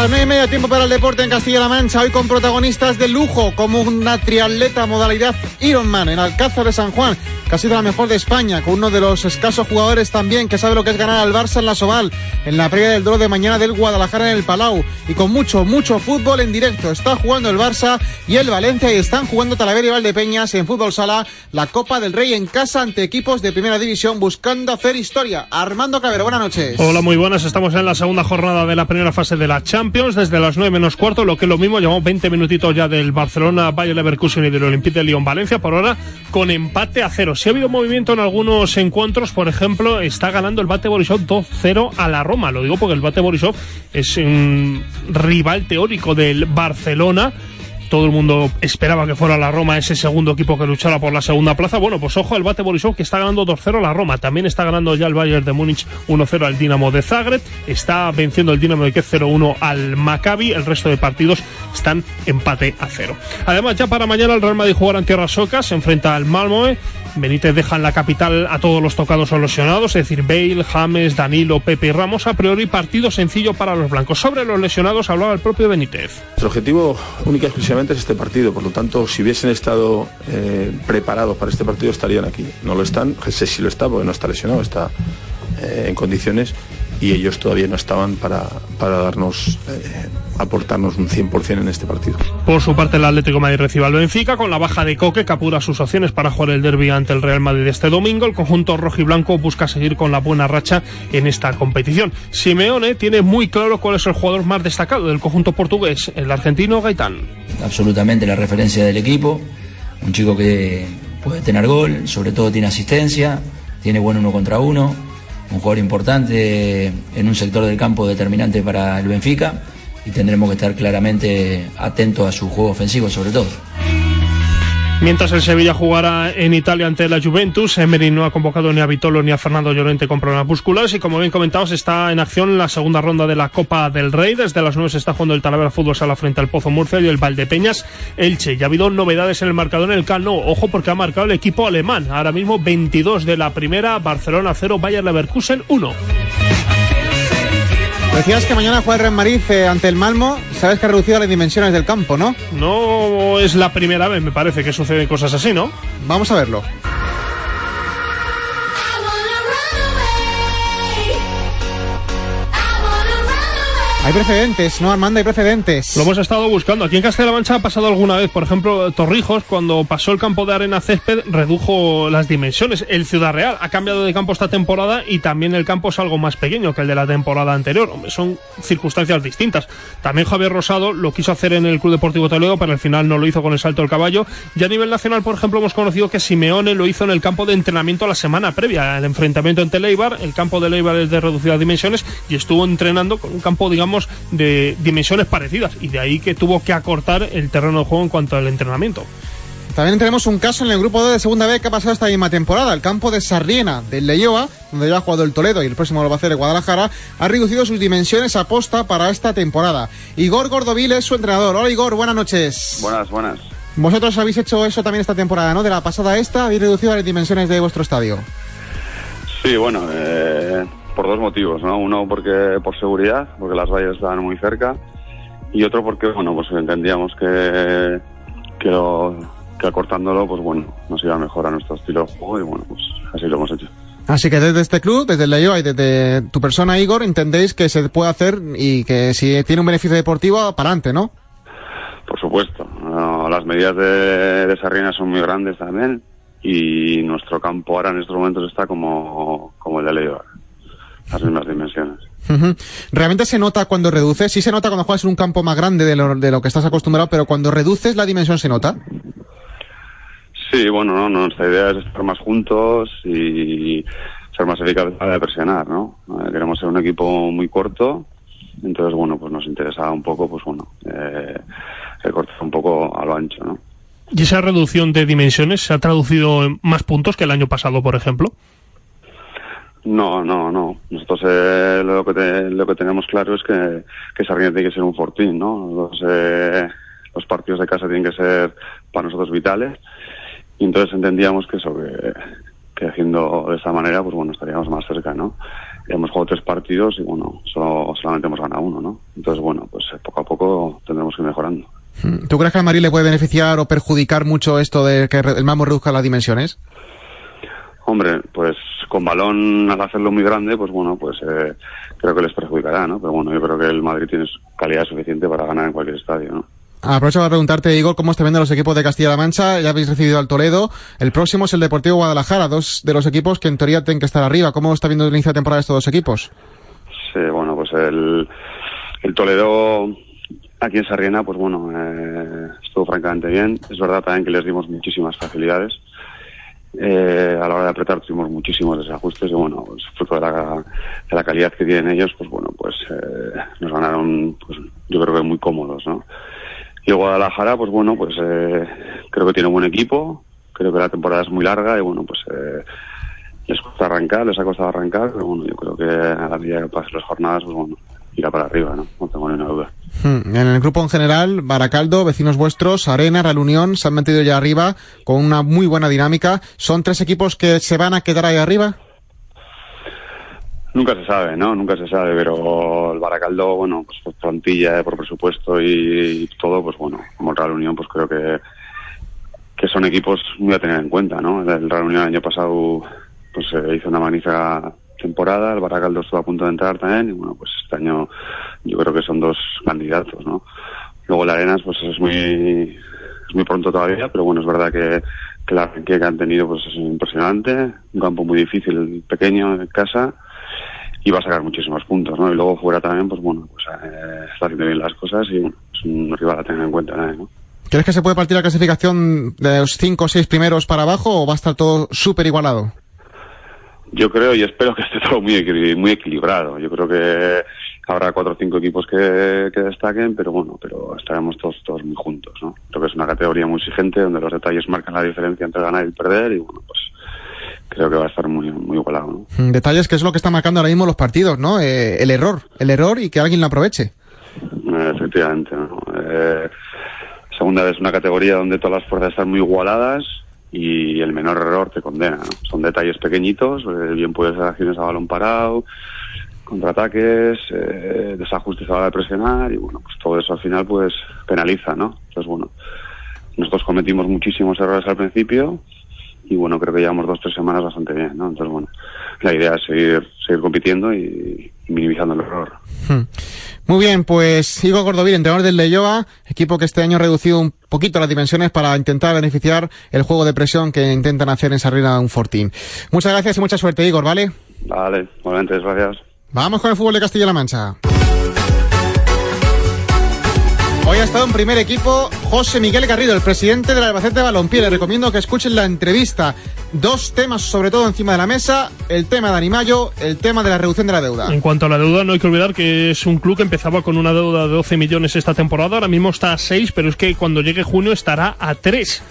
Las nueve y media tiempo para el deporte en Castilla-La Mancha, hoy con protagonistas de lujo, como una triatleta modalidad Ironman en Alcázar de San Juan, que ha sido la mejor de España, con uno de los escasos jugadores también que sabe lo que es ganar al Barça en la Sobal, en la previa del duelo de mañana del Guadalajara en el Palau, y con mucho, mucho fútbol en directo. Está jugando el Barça y el Valencia y están jugando Talavera y Valdepeñas en Fútbol Sala, la Copa del Rey en casa ante equipos de primera división buscando hacer historia. Armando Cabero, buenas noches. Hola, muy buenas. Estamos en la segunda jornada de la primera fase de la Champions, desde las 9 menos cuarto, lo que es lo mismo, llevamos 20 minutitos ya del Barcelona, Bayern Leverkusen y del Olympique de Lyon Valencia, por ahora con empate a 0 si ha habido movimiento en algunos encuentros. Por ejemplo, está ganando el Bate Borisov 2-0 a la Roma. Lo digo porque el Bate Borisov es un rival teórico del Barcelona todo el mundo esperaba que fuera la Roma ese segundo equipo que luchara por la segunda plaza. Bueno, pues ojo al Bate Borisov que está ganando 2-0 la Roma. También está ganando ya el Bayern de Múnich 1-0 al Dinamo de Zagreb. Está venciendo el Dinamo de Kiev 0-1 al Maccabi. El resto de partidos están empate a cero. Además, ya para mañana el Real Madrid jugará en tierras socas. Se enfrenta al Malmoe Benítez deja en la capital a todos los tocados o lesionados, es decir, Bale, James, Danilo, Pepe y Ramos. A priori, partido sencillo para los blancos. Sobre los lesionados hablaba el propio Benítez. Nuestro objetivo única y exclusivamente es este partido. Por lo tanto, si hubiesen estado eh, preparados para este partido, estarían aquí. No lo están. Jesús sí lo está porque no está lesionado, está eh, en condiciones y ellos todavía no estaban para, para darnos, eh, aportarnos un 100% en este partido. Por su parte, el Atlético de Madrid recibe al Benfica con la baja de Coque, que apura sus opciones para jugar el derby ante el Real Madrid este domingo. El conjunto rojiblanco busca seguir con la buena racha en esta competición. Simeone tiene muy claro cuál es el jugador más destacado del conjunto portugués, el argentino Gaitán. Absolutamente la referencia del equipo, un chico que puede tener gol, sobre todo tiene asistencia, tiene buen uno contra uno un jugador importante en un sector del campo determinante para el Benfica y tendremos que estar claramente atentos a su juego ofensivo sobre todo. Mientras el Sevilla jugará en Italia ante la Juventus, Emery no ha convocado ni a Vitolo ni a Fernando Llorente con problemas musculares y como bien comentados está en acción la segunda ronda de la Copa del Rey. Desde las 9 se está jugando el Talavera Fútbol Sala frente al Pozo Murcia y el Valdepeñas Elche. Ya ha habido novedades en el marcador en el Cano. Ojo porque ha marcado el equipo alemán. Ahora mismo 22 de la primera, Barcelona 0, Bayer Leverkusen 1. Decías que mañana juega el Real Madrid eh, ante el Malmo. Sabes que ha reducido las dimensiones del campo, ¿no? No es la primera vez, me parece, que suceden cosas así, ¿no? Vamos a verlo. Hay precedentes, ¿no, Armando? Hay precedentes. Lo hemos estado buscando. Aquí en Castilla-La Mancha ha pasado alguna vez. Por ejemplo, Torrijos, cuando pasó el campo de arena césped, redujo las dimensiones. El Ciudad Real ha cambiado de campo esta temporada y también el campo es algo más pequeño que el de la temporada anterior. Son circunstancias distintas. También Javier Rosado lo quiso hacer en el Club Deportivo Toledo, pero al final no lo hizo con el salto del caballo. Y a nivel nacional, por ejemplo, hemos conocido que Simeone lo hizo en el campo de entrenamiento la semana previa al enfrentamiento ante Leibar. El campo de Leibar es de reducidas dimensiones y estuvo entrenando con un campo, digamos, de dimensiones parecidas y de ahí que tuvo que acortar el terreno de juego en cuanto al entrenamiento. También tenemos un caso en el grupo D de segunda B que ha pasado esta misma temporada. El campo de Sarriena, del Leyoa, donde ya ha jugado el Toledo y el próximo lo va a hacer el Guadalajara, ha reducido sus dimensiones a posta para esta temporada. Igor Gordovil es su entrenador. Hola Igor, buenas noches. Buenas, buenas. Vosotros habéis hecho eso también esta temporada, ¿no? De la pasada a esta, habéis reducido las dimensiones de vuestro estadio. Sí, bueno, eh, por dos motivos, ¿no? Uno porque por seguridad, porque las vallas estaban muy cerca, y otro porque, bueno, pues entendíamos que, que, lo- que acortándolo, pues bueno, nos iba mejor a nuestro estilo de juego y bueno, pues así lo hemos hecho. Así que desde este club, desde el Leyoa y desde tu persona, Igor, entendéis que se puede hacer y que si tiene un beneficio deportivo, para adelante, ¿no? Por supuesto, no, las medidas de, de son muy grandes también y nuestro campo ahora en estos momentos está como, como el de Leibar, las mismas dimensiones. Realmente se nota cuando reduces, sí se nota cuando juegas en un campo más grande de lo, de lo que estás acostumbrado, pero cuando reduces la dimensión se nota. Sí, bueno, no, nuestra idea es estar más juntos y ser más eficaces a la hora de presionar, ¿no? Eh, queremos ser un equipo muy corto, entonces, bueno, pues nos interesaba un poco, pues bueno, eh, recortar un poco a lo ancho, ¿no? ¿Y esa reducción de dimensiones se ha traducido en más puntos que el año pasado, por ejemplo? No, no, no. Nosotros eh, lo, que te- lo que tenemos claro es que, que Sarriá tiene que ser un fortín, ¿no? Los, eh, los partidos de casa tienen que ser para nosotros vitales. Y entonces entendíamos que eso, que, que haciendo de esta manera, pues bueno, estaríamos más cerca, ¿no? hemos jugado tres partidos y bueno, solo, solamente hemos ganado uno, ¿no? Entonces, bueno, pues eh, poco a poco tendremos que ir mejorando. Hmm. ¿Tú crees que al Madrid le puede beneficiar o perjudicar mucho esto de que el Mamo reduzca las dimensiones? Hombre, pues con balón al hacerlo muy grande, pues bueno, pues eh, creo que les perjudicará, ¿no? Pero bueno, yo creo que el Madrid tiene calidad suficiente para ganar en cualquier estadio, ¿no? Aprovecho para preguntarte, Igor, cómo está viendo los equipos de Castilla-La Mancha. Ya habéis recibido al Toledo. El próximo es el Deportivo Guadalajara, dos de los equipos que en teoría tienen que estar arriba. ¿Cómo está viendo el inicio de temporada estos dos equipos? Sí, bueno, pues el, el Toledo aquí en Sarriena, pues bueno, eh, estuvo francamente bien. Es verdad también que les dimos muchísimas facilidades. Eh, a la hora de apretar tuvimos muchísimos desajustes y bueno, pues, fruto de la, de la calidad que tienen ellos, pues bueno, pues eh, nos ganaron, pues yo creo que muy cómodos, ¿no? Y Guadalajara, pues bueno, pues eh, creo que tiene un buen equipo, creo que la temporada es muy larga y bueno, pues eh, les cuesta arrancar, les ha costado arrancar, pero bueno, yo creo que a la medida que pasen las jornadas, pues bueno, irá para arriba, ¿no? No tengo ninguna duda. Hmm. En el grupo en general, Baracaldo, vecinos vuestros, Arena, Real Unión, se han metido ya arriba con una muy buena dinámica. ¿Son tres equipos que se van a quedar ahí arriba? Nunca se sabe, ¿no? Nunca se sabe, pero el Baracaldo, bueno, pues por plantilla, por presupuesto y, todo, pues bueno, como el Real Unión, pues creo que, que son equipos muy a tener en cuenta, ¿no? El Real Unión el año pasado, pues eh, hizo una magnífica temporada, el Baracaldo estuvo a punto de entrar también, y bueno, pues este año yo creo que son dos candidatos, ¿no? Luego el Arenas, pues es muy, es muy pronto todavía, pero bueno, es verdad que, que la que han tenido pues es impresionante, un campo muy difícil, pequeño, en casa, y va a sacar muchísimos puntos, ¿no? Y luego fuera también, pues bueno, pues eh, está haciendo bien las cosas y bueno, es un rival a tener en cuenta, ¿no? ¿Crees que se puede partir la clasificación de los cinco o seis primeros para abajo o va a estar todo súper igualado? Yo creo y espero que esté todo muy, muy equilibrado. Yo creo que habrá cuatro o cinco equipos que, que, destaquen, pero bueno, pero estaremos todos, todos muy juntos, ¿no? Creo que es una categoría muy exigente donde los detalles marcan la diferencia entre ganar y perder y bueno, pues creo que va a estar muy, muy igualado. ¿no? Mm, detalles que es lo que está marcando ahora mismo los partidos, ¿no? Eh, el error, el error y que alguien lo aproveche. Eh, efectivamente. ¿no? Eh, segunda es una categoría donde todas las fuerzas están muy igualadas y el menor error te condena. ¿no? Son detalles pequeñitos, eh, bien puedes hacer acciones a balón parado, contraataques, eh, desajustes de presionar y bueno, pues todo eso al final pues penaliza, ¿no? Entonces bueno, nosotros cometimos muchísimos errores al principio y bueno, creo que llevamos dos tres semanas bastante bien, ¿no? Entonces, bueno, la idea es seguir, seguir compitiendo y, y minimizando el error. Hmm. Muy bien, pues Igor Gordovil, entrenador del Leyoa, equipo que este año ha reducido un poquito las dimensiones para intentar beneficiar el juego de presión que intentan hacer en Sarrina un Fortín. Muchas gracias y mucha suerte, Igor, ¿vale? Vale, igualmente, gracias. Vamos con el fútbol de Castilla-La Mancha. Hoy ha estado en primer equipo José Miguel Garrido, el presidente del Albacete Balompié. Le recomiendo que escuchen la entrevista. Dos temas sobre todo encima de la mesa, el tema de Animayo, el tema de la reducción de la deuda. En cuanto a la deuda, no hay que olvidar que es un club que empezaba con una deuda de 12 millones esta temporada, ahora mismo está a 6, pero es que cuando llegue junio estará a 3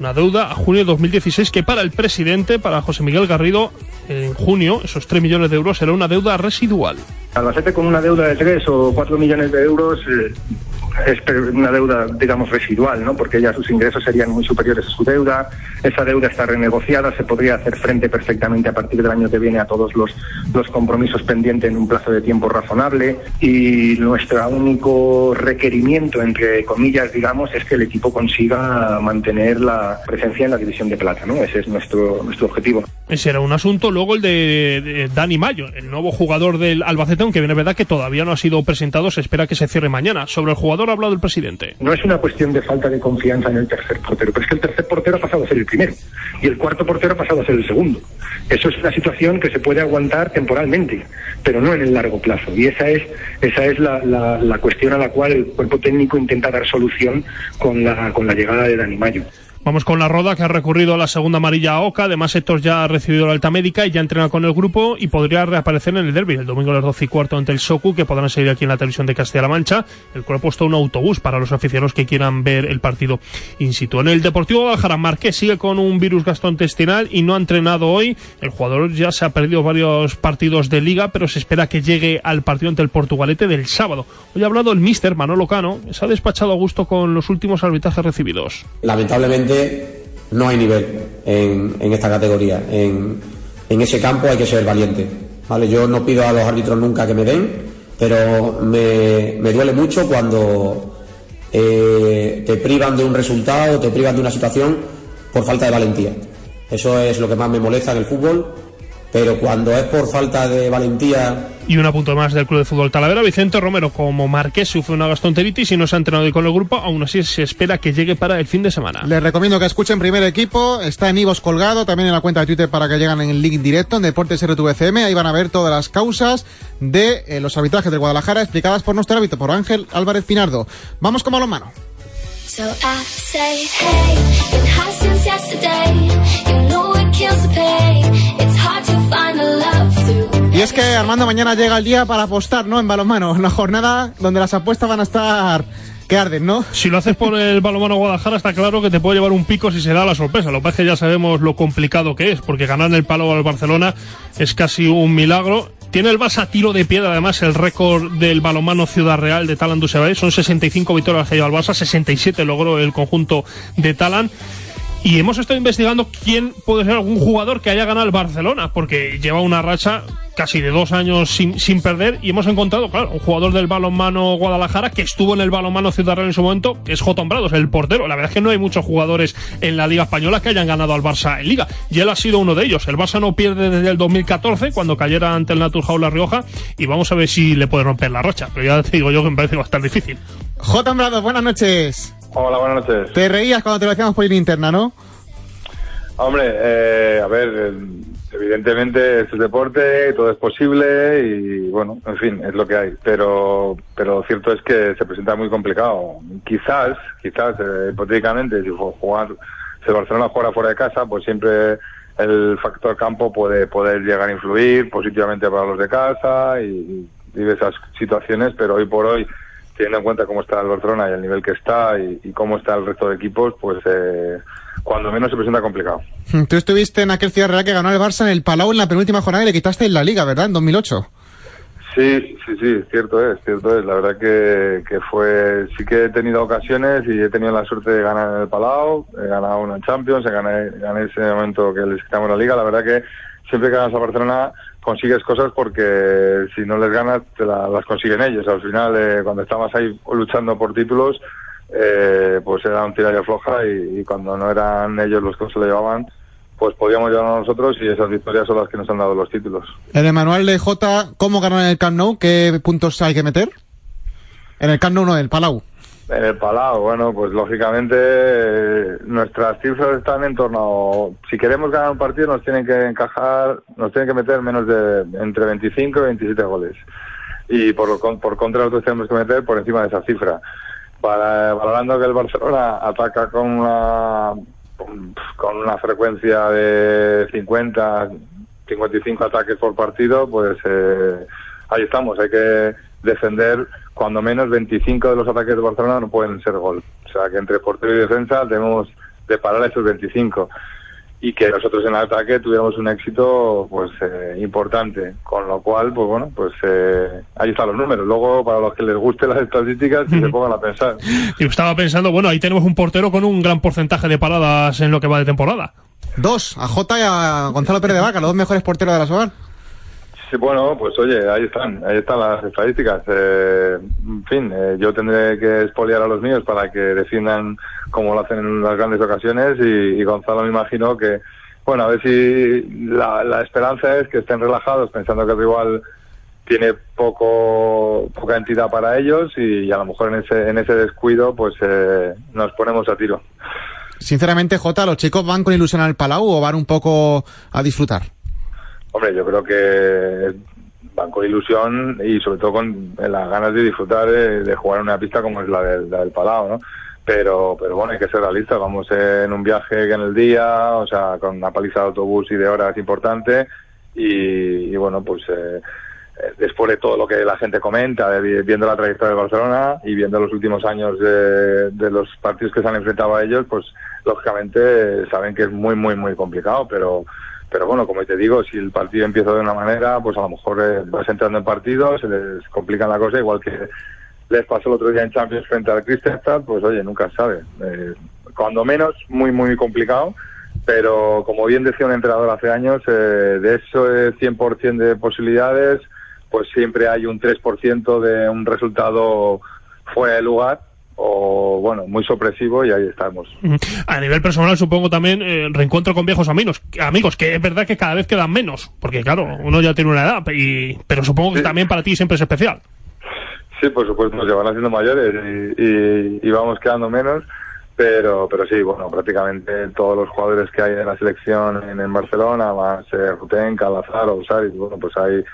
una deuda a junio de 2016 que para el presidente, para José Miguel Garrido, en junio, esos 3 millones de euros será una deuda residual. Albacete con una deuda de 3 o 4 millones de euros eh, es una deuda, digamos, residual, ¿no? Porque ya sus ingresos serían muy superiores a su deuda. Esa deuda está renegociada, se podría hacer frente perfectamente a partir del año que viene a todos los, los compromisos pendientes en un plazo de tiempo razonable. Y nuestro único requerimiento, entre comillas, digamos, es que el equipo consiga mantener la presencia en la división de plata, ¿no? Ese es nuestro, nuestro objetivo. Ese era un asunto. Luego el de, Dani Mayo, el nuevo jugador del Albacete, aunque bien verdad que todavía no ha sido presentado, se espera que se cierre mañana. Sobre el jugador ha hablado el presidente. No es una cuestión de falta de confianza en el tercer portero, pero es que el tercer portero ha pasado a ser el primero y el cuarto portero ha pasado a ser el segundo. Eso es una situación que se puede aguantar temporalmente, pero no en el largo plazo. Y esa es, esa es la, la, la cuestión a la cual el cuerpo técnico intenta dar solución con la, con la llegada de Dani Mayo. Vamos con la Roda, que ha recurrido a la segunda amarilla a Oca. Además, Héctor ya ha recibido la alta médica y ya entrena con el grupo y podría reaparecer en el derby el domingo a las 12 y cuarto ante el Socu, que podrán seguir aquí en la televisión de Castilla-La Mancha. El cual ha puesto un autobús para los aficionados que quieran ver el partido in situ. En el Deportivo Guadalajara, Marqués sigue con un virus gastrointestinal y no ha entrenado hoy. El jugador ya se ha perdido varios partidos de liga, pero se espera que llegue al partido ante el Portugalete del sábado. Hoy ha hablado el míster Manolo Cano, se ha despachado a gusto con los últimos arbitrajes recibidos. Lamentablemente no hay nivel en, en esta categoría. En, en, ese campo hay que ser valiente. ¿vale? Yo no pido a los árbitros nunca que me den, pero me, me duele mucho cuando eh, te privan de un resultado, te privan de una situación por falta de valentía. Eso es lo que más me molesta en el fútbol pero cuando es por falta de valentía. Y un apunto más del Club de Fútbol Talavera, Vicente Romero como Marqués sufre una gastroenteritis y no se ha entrenado hoy con el grupo, aún así se espera que llegue para el fin de semana. Les recomiendo que escuchen primer equipo, está en Ivos colgado, también en la cuenta de Twitter para que lleguen en el link directo en Deportes RTVCM, ahí van a ver todas las causas de eh, los arbitrajes del Guadalajara explicadas por nuestro árbitro, por Ángel Álvarez Pinardo. Vamos con balonmano. So I say, hey, y es que Armando mañana llega el día para apostar, ¿no? En balonmano, la jornada donde las apuestas van a estar que arden, ¿no? Si lo haces por el balonmano Guadalajara está claro que te puede llevar un pico si se da la sorpresa. Lo que pasa es que ya sabemos lo complicado que es, porque ganar el palo al Barcelona es casi un milagro. Tiene el Barça tiro de piedra, además, el récord del balonmano Ciudad Real de Talan Dusebay. Son 65 victorias que lleva el Barça, 67 logró el conjunto de Talan. Y hemos estado investigando quién puede ser algún jugador que haya ganado el Barcelona, porque lleva una racha casi de dos años sin, sin perder y hemos encontrado, claro, un jugador del balonmano Guadalajara que estuvo en el balonmano Ciudad Real en su momento, que es J. Brados, el portero. La verdad es que no hay muchos jugadores en la Liga Española que hayan ganado al Barça en Liga. Y él ha sido uno de ellos. El Barça no pierde desde el 2014, cuando cayera ante el Naturhaus La Rioja, y vamos a ver si le puede romper la racha. Pero ya te digo yo que me parece bastante difícil. J. Brados, buenas noches. Hola, buenas noches. Te reías cuando te lo decíamos por ir interna, ¿no? Hombre, eh, a ver, eh, evidentemente esto es deporte, todo es posible y bueno, en fin, es lo que hay. Pero, pero cierto es que se presenta muy complicado. Quizás, quizás, eh, hipotéticamente, si jugar, si Barcelona jugara fuera de casa, pues siempre el factor campo puede poder llegar a influir positivamente para los de casa y, y esas situaciones, pero hoy por hoy teniendo en cuenta cómo está el Barcelona y el nivel que está y, cómo está el resto de equipos, pues eh, cuando menos se presenta complicado. Tú estuviste en aquel Ciudad Real que ganó el Barça en el Palau en la penúltima jornada y le quitaste en la Liga, ¿verdad? En 2008. Sí, sí, sí, cierto es, cierto es. La verdad que, que fue, sí que he tenido ocasiones y he tenido la suerte de ganar en el Palau, he ganado una Champions, he gané, gané ese momento que les quitamos la Liga. La verdad que siempre que ganas a Barcelona consigues cosas porque si no les ganas te las consiguen ellos. Al final, eh, cuando estabas ahí luchando por títulos, eh, pues era un tirario floja y, cuando no eran ellos los que se lo llevaban, pues podíamos llevarlo nosotros y esas victorias son las que nos han dado los títulos. En el manual de J, ¿cómo ganar en el Camp Nou? ¿Qué puntos hay que meter? En el Camp Nou, no, en el Palau. En el Palau, bueno, pues lógicamente nuestras cifras están en torno, si queremos ganar un partido nos tienen que encajar, nos tienen que meter menos de entre 25 y 27 goles. Y por, por contra nosotros tenemos que meter por encima de esa cifra. Para, valorando que el Barcelona ataca con una, con una frecuencia de 50, 55 ataques por partido, pues eh, ahí estamos, hay que defender cuando menos 25 de los ataques de Barcelona no pueden ser gol. O sea que entre portero y defensa debemos de parar esos 25 y que nosotros en el ataque tuviéramos un éxito pues eh, importante. Con lo cual pues bueno pues eh, ahí están los números. Luego para los que les gusten las estadísticas que se pongan a pensar. Y estaba pensando bueno ahí tenemos un portero con un gran porcentaje de paradas en lo que va de temporada. Dos a Jota y a Gonzalo Pérez de Vaca los dos mejores porteros de la SOGAR Sí, bueno, pues oye, ahí están, ahí están las estadísticas. Eh, en fin, eh, yo tendré que expoliar a los míos para que defiendan como lo hacen en las grandes ocasiones y, Gonzalo me imagino que, bueno, a ver si la, esperanza es que estén relajados pensando que el rival tiene poco poca entidad para ellos y, a lo mejor en ese en ese descuido pues eh, nos ponemos a tiro. Sinceramente, Jota, ¿los chicos van con ilusión al Palau o van un poco a disfrutar? Hombre, yo creo que van con ilusión y sobre todo con las ganas de disfrutar de, jugar en una pista como es la del, la Palau, ¿no? Pero, pero bueno, hay que ser realistas. Vamos en un viaje en el día, o sea, con una paliza de autobús y de horas importante. Y, bueno, pues eh, eh, después de todo lo que la gente comenta, viendo la trayectoria de Barcelona y viendo los últimos años de, de los partidos que se han enfrentado a ellos, pues lógicamente saben que es muy, muy, muy complicado, pero pero bueno, como te digo, si el partido empieza de una manera, pues a lo mejor eh, vas entrando en partido, se les complica la cosa, igual que les pasó el otro día en Champions frente al Kristianstad, pues oye, nunca sabe. Eh, cuando menos, muy, muy complicado, pero como bien decía un entrenador hace años, eh, de eso 100% de posibilidades, pues siempre hay un 3% de un resultado fuera de lugar o bueno, muy sorpresivo y ahí estamos. A nivel personal supongo también eh, reencuentro con viejos amigos, amigos, que es verdad que cada vez quedan menos, porque claro, uno ya tiene una edad, y, pero supongo que también para ti siempre es especial. Sí, por supuesto, se van haciendo mayores y, y vamos quedando menos pero pero sí, bueno, prácticamente todos los jugadores que hay en la selección en, Barcelona, más eh, Ruten, Calazar, Osari, bueno, pues hay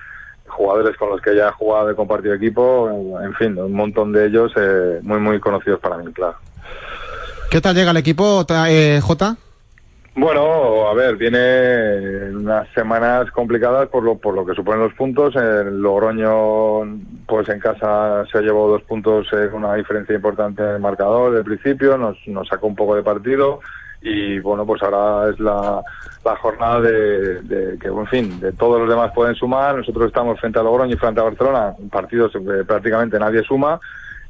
jugadores con los que ya he jugado y compartido equipo, en fin, un montón de ellos eh, muy, muy conocidos para mí, claro. ¿Qué tal llega el equipo, eh, J? Bueno, a ver, viene unas semanas complicadas por lo, por lo que suponen los puntos. El Logroño, pues en casa se llevó dos puntos eh, con una diferencia importante en el marcador del principio, nos, nos sacó un poco de partido y bueno, pues ahora es la, la jornada de, que, en fin, de todos los demás pueden sumar. Nosotros estamos frente a Logroño y frente a Barcelona, partidos que prácticamente nadie suma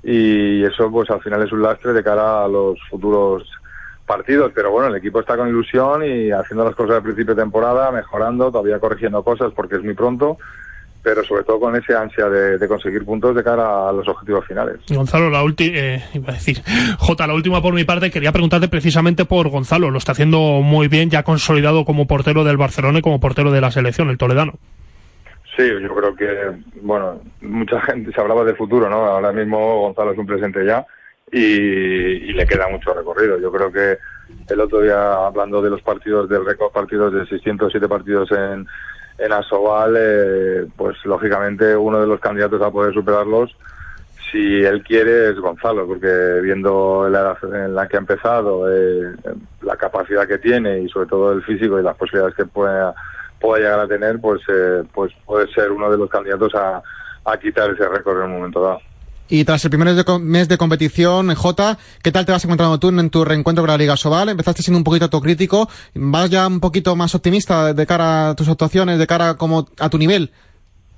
y eso pues al final es un lastre de cara a los futuros partidos, pero bueno, el equipo está con ilusión y haciendo las cosas al principio de temporada, mejorando, todavía corrigiendo cosas porque es muy pronto, pero sobre todo con esa ansia de, conseguir puntos de cara a los objetivos finales. Gonzalo, la última, eh, iba a decir, Jota, la última por mi parte, quería preguntarte precisamente por Gonzalo, lo está haciendo muy bien, ya consolidado como portero del Barcelona y como portero de la selección, el toledano. Sí, yo creo que, bueno, mucha gente se hablaba de futuro, ¿no? Ahora mismo Gonzalo es un presente ya y, le queda mucho recorrido. Yo creo que el otro día, hablando de los partidos, del récord partidos de 607 partidos en, en Asobal, eh, pues lógicamente uno de los candidatos a poder superarlos, si él quiere, es Gonzalo, porque viendo la edad en la que ha empezado, eh, la capacidad que tiene y sobre todo el físico y las posibilidades que pueda, pueda llegar a tener, pues, eh, pues puede ser uno de los candidatos a, a quitar ese récord en un momento dado. Y tras el primer mes de competición, Jota, ¿qué tal te vas encontrando tú en tu reencuentro con la Liga Sobal? Empezaste siendo un poquito autocrítico, ¿vas ya un poquito más optimista de cara a tus actuaciones, de cara como a tu nivel?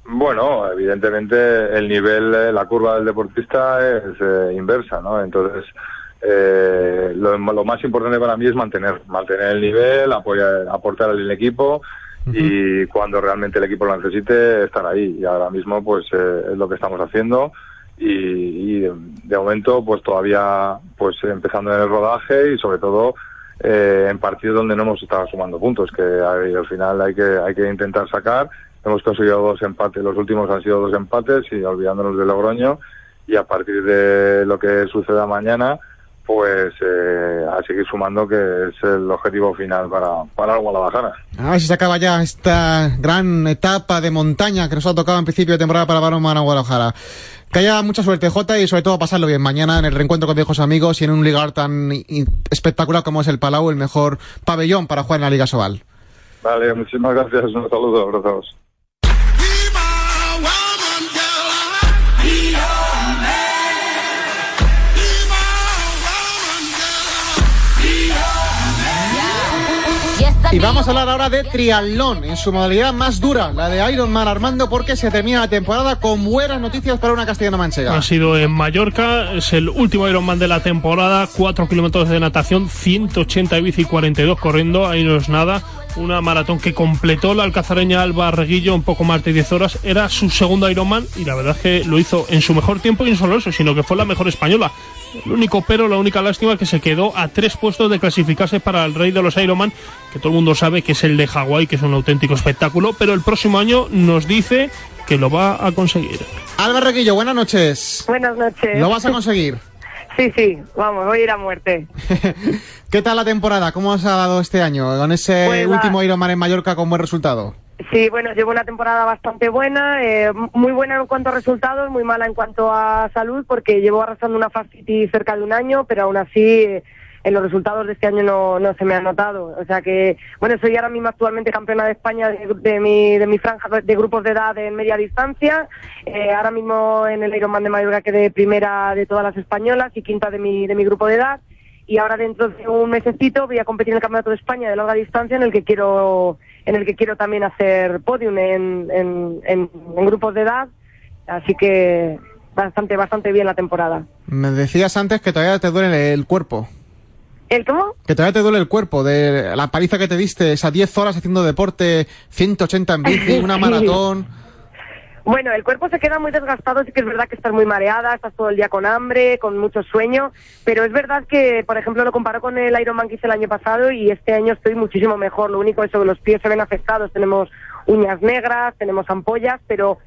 Bueno, evidentemente el nivel, eh, la curva del deportista es eh, inversa, ¿no? Entonces, eh, lo, más importante para mí es mantener, mantener el nivel, apoyar, aportar al equipo y cuando realmente el equipo lo necesite, estar ahí. Y ahora mismo, pues, es lo que estamos haciendo y, de momento pues todavía pues empezando en el rodaje y sobre todo eh, en partidos donde no hemos estado sumando puntos que al final hay que hay que intentar sacar. Hemos conseguido dos empates los últimos han sido dos empates y olvidándonos de Logroño. Y a partir de lo que suceda mañana pues eh, a seguir sumando que es el objetivo final para, para el Guadalajara. A ver si se acaba ya esta gran etapa de montaña que nos ha tocado en principio de temporada para Balonmano Guadalajara. Que haya mucha suerte, Jota, y sobre todo pasarlo bien mañana en el reencuentro con viejos amigos y en un lugar tan espectacular como es el Palau, el mejor pabellón para jugar en la Liga Sobal. Vale, muchísimas gracias. Un saludo, abrazos. Y vamos a hablar ahora de triatlón, en su modalidad más dura, la de Ironman Armando, porque se termina la temporada con buenas noticias para una castellana manchega. Ha sido en Mallorca, es el último Ironman de la temporada, 4 kilómetros de natación, 180 de bici y 42 corriendo, ahí no es nada. Una maratón que completó la alcazareña Alba Reguillo un poco más de 10 horas. Era su segundo Ironman y la verdad es que lo hizo en su mejor tiempo y no solo eso, sino que fue la mejor española. El único pero, la única lástima que se quedó a tres puestos de clasificarse para el rey de los Ironman, que todo el mundo sabe que es el de Hawái, que es un auténtico espectáculo, pero el próximo año nos dice que lo va a conseguir. Alba Reguillo, buenas noches. Buenas noches. ¿Lo vas a conseguir? Sí, sí, vamos, voy a ir a muerte. ¿Qué tal la temporada? ¿Cómo has dado este año con ese Pues, último Ironman en Mallorca con buen resultado? Sí, bueno, llevo una temporada bastante buena, eh, muy buena en cuanto a resultados, muy mala en cuanto a salud, porque llevo arrastrando una fascitis cerca de un año, pero aún así eh, en los resultados de este año no, no se me ha notado. O sea que, bueno, soy ahora mismo actualmente campeona de España de, de mi, de mi franja de grupos de edad en media distancia. Eh, ahora mismo en el Ironman de Mallorca quedé primera de todas las españolas y quinta de mi, de mi grupo de edad. Y ahora dentro de un mesecito voy a competir en el Campeonato de España de larga distancia en el que quiero, en el que quiero también hacer podium en, en, grupos de edad. Así que bastante, bastante bien la temporada. Me decías antes que todavía te duele el cuerpo. ¿El cómo? Que todavía te duele el cuerpo de la paliza que te diste, esas 10 horas haciendo deporte, 180 en bici, una maratón. Bueno, el cuerpo se queda muy desgastado, sí que es verdad que estás muy mareada, estás todo el día con hambre, con mucho sueño, pero es verdad que, por ejemplo, lo comparo con el Ironman que hice el año pasado y este año estoy muchísimo mejor. Lo único es que los pies se ven afectados, tenemos uñas negras, tenemos ampollas, pero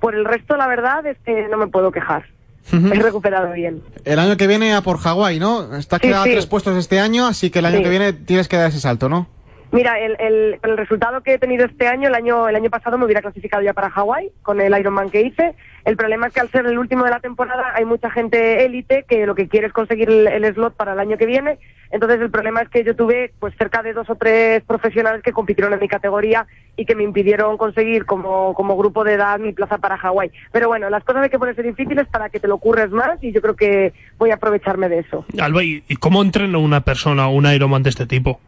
por el resto la verdad es que no me puedo quejar. He recuperado bien. El año que viene a por Hawái, ¿no? Estás Sí, quedado sí. tres puestos este año, así que el año Sí. que viene tienes que dar ese salto, ¿no? Mira, el, el, resultado que he tenido este año, el año, el año pasado me hubiera clasificado ya para Hawái con el Ironman que hice. El problema es que al ser el último de la temporada hay mucha gente élite que lo que quiere es conseguir el, slot para el año que viene. Entonces el problema es que yo tuve pues cerca de dos o tres profesionales que compitieron en mi categoría y que me impidieron conseguir como, como grupo de edad mi plaza para Hawái. Pero bueno, las cosas hay que ponerse difíciles para que te lo ocurres más y yo creo que voy a aprovecharme de eso. Alba, ¿y y cómo entrena una persona un Ironman de este tipo?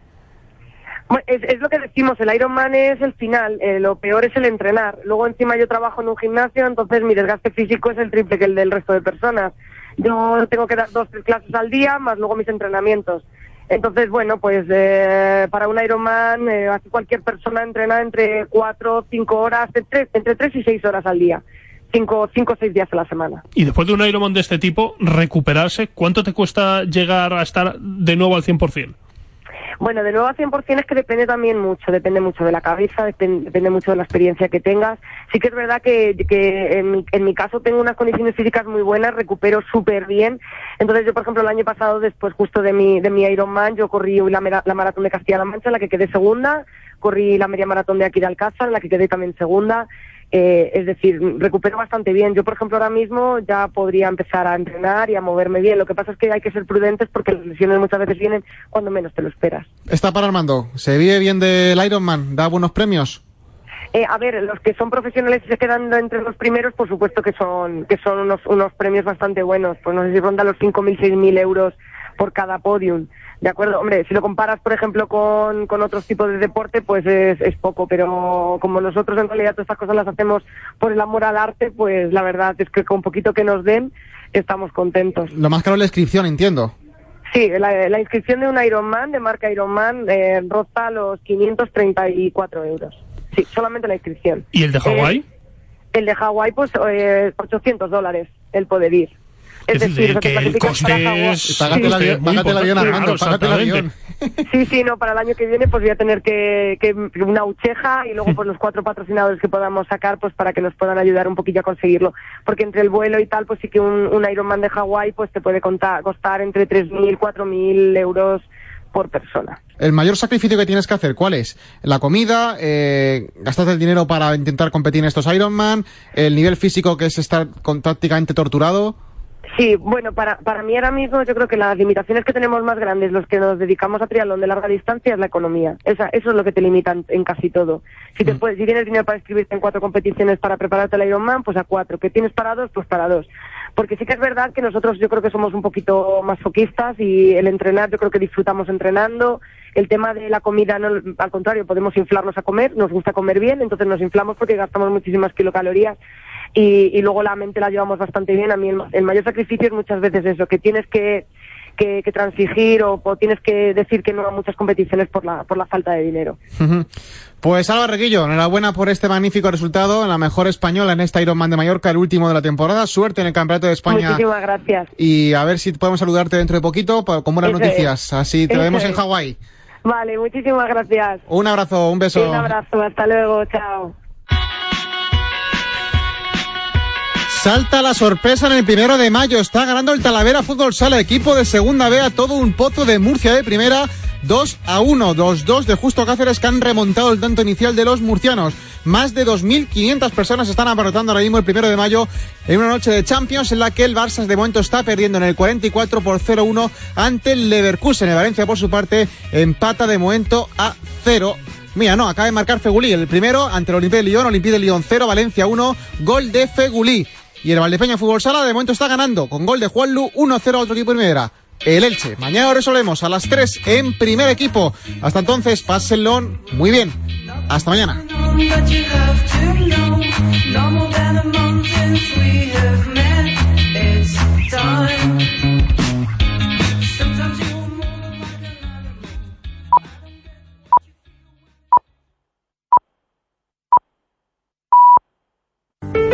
Es, es lo que decimos, el Ironman es el final, eh, lo peor es el entrenar. Luego encima yo trabajo en un gimnasio, entonces mi desgaste físico es el triple que el del resto de personas. Yo tengo que dar dos, tres clases al día, más luego mis entrenamientos. Entonces, bueno, pues eh, para un Ironman, eh, así cualquier persona entrena entre cuatro, cinco horas, entre tres, entre tres y seis horas al día. Cinco, cinco o seis días a la semana. Y después de un Ironman de este tipo, recuperarse, ¿cuánto te cuesta llegar a estar de nuevo al 100%? Bueno, de nuevo a 100% es que depende también mucho, depende mucho de la cabeza, depen- depende mucho de la experiencia que tengas. Sí que es verdad que, que en, mi, en mi caso tengo unas condiciones físicas muy buenas, recupero súper bien. Entonces yo, por ejemplo, el año pasado, después justo de mi, de mi Ironman, yo corrí la, la maratón de Castilla-La Mancha, en la que quedé segunda, corrí la media maratón de aquí de Alcázar, en la que quedé también segunda. Eh, es decir, recupero bastante bien. Yo, por ejemplo, ahora mismo ya podría empezar a entrenar y a moverme bien. Lo que pasa es que hay que ser prudentes porque las lesiones muchas veces vienen cuando menos te lo esperas. Está para Armando. ¿Se vive bien del Ironman? ¿Da buenos premios? Eh, a ver, los que son profesionales y se quedan entre los primeros, por supuesto que son que son unos, unos premios bastante buenos. Pues no sé si ronda los 5.000, 6.000 euros por cada podium. De acuerdo, hombre, si lo comparas, por ejemplo, con, con otros tipos de deporte, pues es, es poco, pero como nosotros en realidad todas estas cosas las hacemos por el amor al arte, pues la verdad es que con poquito que nos den, estamos contentos. Lo más caro es la inscripción, entiendo. Sí, la, la inscripción de un Ironman, de marca Ironman, eh, roza los 534 euros. Sí, solamente la inscripción. ¿Y el de Hawái? Eh, el de Hawái, pues eh, 800 dólares el poder ir. Es, Es decir, que el coste es- Págate el avión, págate el avión, Armando, claro, págate el avión. Sí, sí, no, para el año que viene pues voy a tener que, que una ucheja y luego pues los cuatro patrocinadores que podamos sacar pues para que nos puedan ayudar un poquillo a conseguirlo. Porque entre el vuelo y tal pues sí que un, un Ironman de Hawái pues te puede contar, costar entre 3.000, 4.000 euros por persona. El mayor sacrificio que tienes que hacer, ¿cuál es? La comida, eh, gastarte el dinero para intentar competir en estos Ironman, el nivel físico que es estar con- prácticamente torturado. Sí, bueno, para, para mí ahora mismo yo creo que las limitaciones que tenemos más grandes, los que nos dedicamos a triatlón de larga distancia, es la economía. Esa, eso es lo que te limita en, casi todo. Si, te puedes, si tienes dinero para inscribirte en cuatro competiciones para prepararte el Ironman, pues a cuatro. Que tienes para dos, pues para dos. Porque sí que es verdad que nosotros yo creo que somos un poquito más foquistas y el entrenar, yo creo que disfrutamos entrenando. El tema de la comida, no, al contrario, podemos inflarnos a comer, nos gusta comer bien, entonces nos inflamos porque gastamos muchísimas kilocalorías y, y luego la mente la llevamos bastante bien. A mí el, el mayor sacrificio es muchas veces eso, que tienes que, que, que transigir o, o tienes que decir que no a muchas competiciones por la, por la falta de dinero. Pues Álvaro Reguillo, enhorabuena por este magnífico resultado la mejor española en este Ironman de Mallorca, el último de la temporada. Suerte en el Campeonato de España. Muchísimas gracias. Y a ver si podemos saludarte dentro de poquito con buenas Eso noticias. es. Así te Eso vemos en. Hawái. Vale, muchísimas gracias. Un abrazo, un beso. Un abrazo, hasta luego, chao. Salta la sorpresa en el primero de mayo. Está ganando el Talavera Fútbol Sala, equipo de segunda B a todo un pozo de Murcia de primera. 2 a 1, 2-2 de Justo Cáceres que han remontado el tanto inicial de los murcianos. Más de 2.500 personas están abarrotando ahora mismo el primero de mayo en una noche de Champions en la que el Barça de momento está perdiendo en el 44 por 0-1 ante el Leverkusen. El Valencia por su parte empata de momento a 0. Mira, no, acaba de marcar Fegulí, el primero ante el Olympique de Lyon, Olympique de Lyon 0, Valencia 1, gol de Fegulí. Y el Valdepeña Fútbol Sala de momento está ganando con gol de Juanlu 1-0 a otro equipo primera. El Elche. Mañana lo resolvemos a las 3 en primer equipo. Hasta entonces, pásenlo muy bien. Hasta mañana.